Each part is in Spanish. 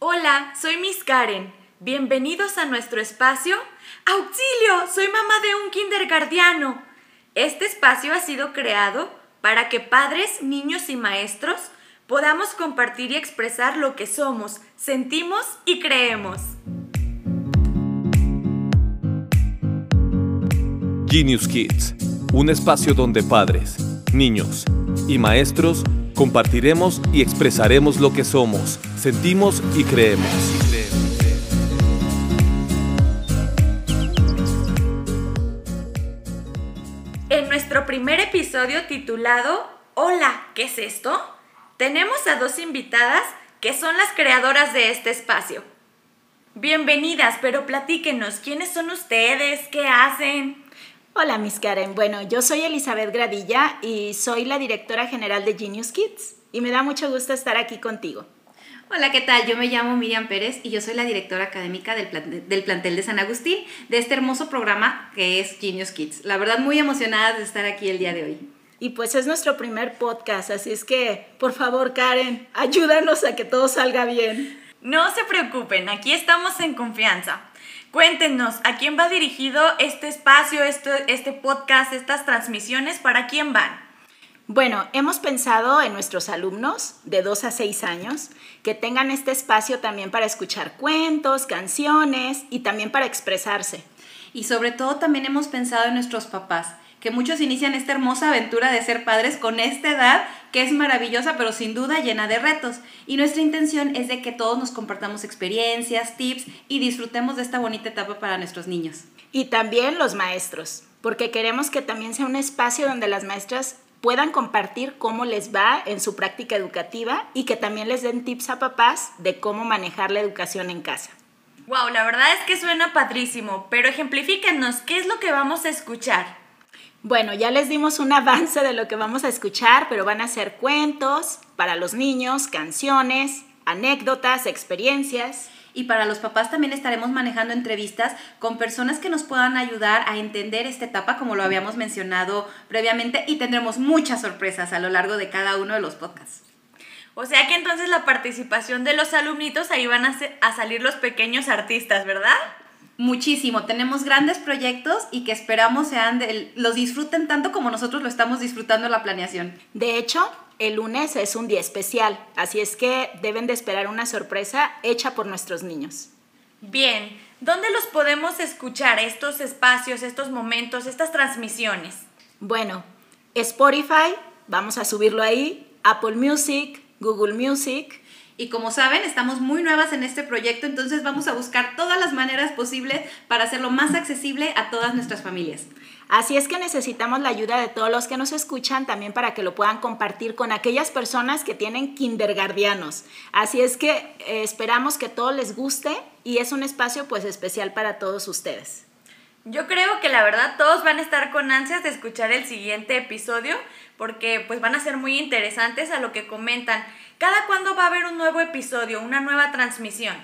Hola, soy Miss Karen. Bienvenidos a nuestro espacio. ¡Auxilio! Soy mamá de un kindergardiano. Este espacio ha sido creado para que padres, niños y maestros podamos compartir y expresar lo que somos, sentimos y creemos. Genius Kids, un espacio donde padres, niños y maestros compartiremos y expresaremos lo que somos, sentimos y creemos. En nuestro primer episodio titulado Hola, ¿qué es esto? Tenemos a dos invitadas que son las creadoras de este espacio. Bienvenidas, pero platíquenos, ¿quiénes son ustedes? ¿Qué hacen? Hola, Miss Karen. Bueno, yo soy Elizabeth Gradilla y soy la directora general de Genius Kids y me da mucho gusto estar aquí contigo. Hola, ¿qué tal? Yo me llamo Miriam Pérez y yo soy la directora académica del, del, plantel de San Agustín, de este hermoso programa que es Genius Kids. La verdad, muy emocionada de estar aquí el día de hoy. Y pues es nuestro primer podcast, así es que, por favor, Karen, ayúdanos a que todo salga bien. No se preocupen, aquí estamos en confianza. Cuéntenos, ¿a quién va dirigido este espacio, este, este podcast, estas transmisiones? ¿Para quién van? Bueno, hemos pensado en nuestros alumnos de 2 a 6 años que tengan este espacio también para escuchar cuentos, canciones y también para expresarse. Y sobre todo también hemos pensado en nuestros papás, que muchos inician esta hermosa aventura de ser padres con esta edad que es maravillosa pero sin duda llena de retos. Y nuestra intención es de que todos nos compartamos experiencias, tips y disfrutemos de esta bonita etapa para nuestros niños. Y también los maestros, porque queremos que también sea un espacio donde las maestras puedan compartir cómo les va en su práctica educativa y que también les den tips a papás de cómo manejar la educación en casa. Wow, la verdad es que suena padrísimo, pero ejemplifíquenos, ¿qué es lo que vamos a escuchar? Bueno, ya les dimos un avance de lo que vamos a escuchar, pero van a ser cuentos para los niños, canciones, anécdotas, experiencias. Y para los papás también estaremos manejando entrevistas con personas que nos puedan ayudar a entender esta etapa como lo habíamos mencionado previamente y tendremos muchas sorpresas a lo largo de cada uno de los podcasts. O sea que entonces la participación de los alumnitos ahí van a, a salir los pequeños artistas, ¿verdad? Muchísimo, tenemos grandes proyectos y que esperamos sean los disfruten tanto como nosotros lo estamos disfrutando la planeación. De hecho, el lunes es un día especial, así es que deben de esperar una sorpresa hecha por nuestros niños. Bien, ¿dónde los podemos escuchar estos espacios, estos momentos, estas transmisiones? Bueno, Spotify, vamos a subirlo ahí, Apple Music, Google Music. Y como saben, estamos muy nuevas en este proyecto, entonces vamos a buscar todas las maneras posibles para hacerlo más accesible a todas nuestras familias. Así es que necesitamos la ayuda de todos los que nos escuchan también para que lo puedan compartir con aquellas personas que tienen kindergardianos. Así es que eh, esperamos que todo les guste y es un espacio pues especial para todos ustedes. Yo creo que la verdad todos van a estar con ansias de escuchar el siguiente episodio porque pues van a ser muy interesantes a lo que comentan. ¿Cada cuándo va a haber un nuevo episodio, una nueva transmisión?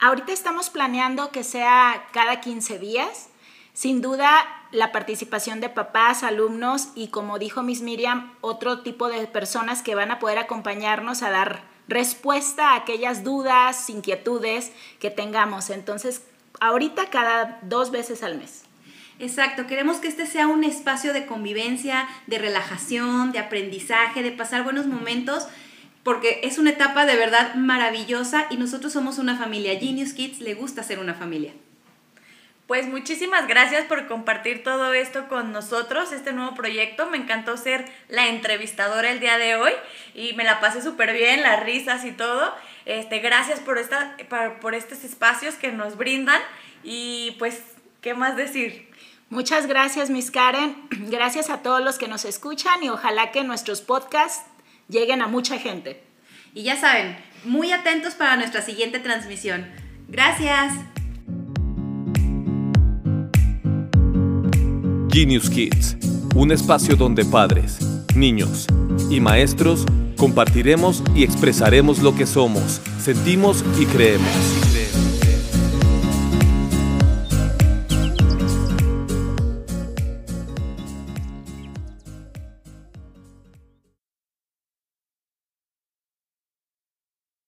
Ahorita estamos planeando que sea cada 15 días. Sin duda, la participación de papás, alumnos y, como dijo Miss Miriam, otro tipo de personas que van a poder acompañarnos a dar respuesta a aquellas dudas, inquietudes que tengamos. Entonces, ahorita cada dos veces al mes. Exacto, queremos que este sea un espacio de convivencia, de relajación, de aprendizaje, de pasar buenos momentos porque es una etapa de verdad maravillosa y nosotros somos una familia. Genius Kids le gusta ser una familia. Pues muchísimas gracias por compartir todo esto con nosotros, este nuevo proyecto. Me encantó ser la entrevistadora el día de hoy y me la pasé súper bien, las risas y todo. Este, gracias por, esta, por estos espacios que nos brindan y pues, ¿qué más decir? Muchas gracias, Miss Karen. Gracias a todos los que nos escuchan y ojalá que nuestros podcasts lleguen a mucha gente. Y ya saben, muy atentos para nuestra siguiente transmisión. Gracias. Genius Kids, un espacio donde padres, niños y maestros compartiremos y expresaremos lo que somos, sentimos y creemos.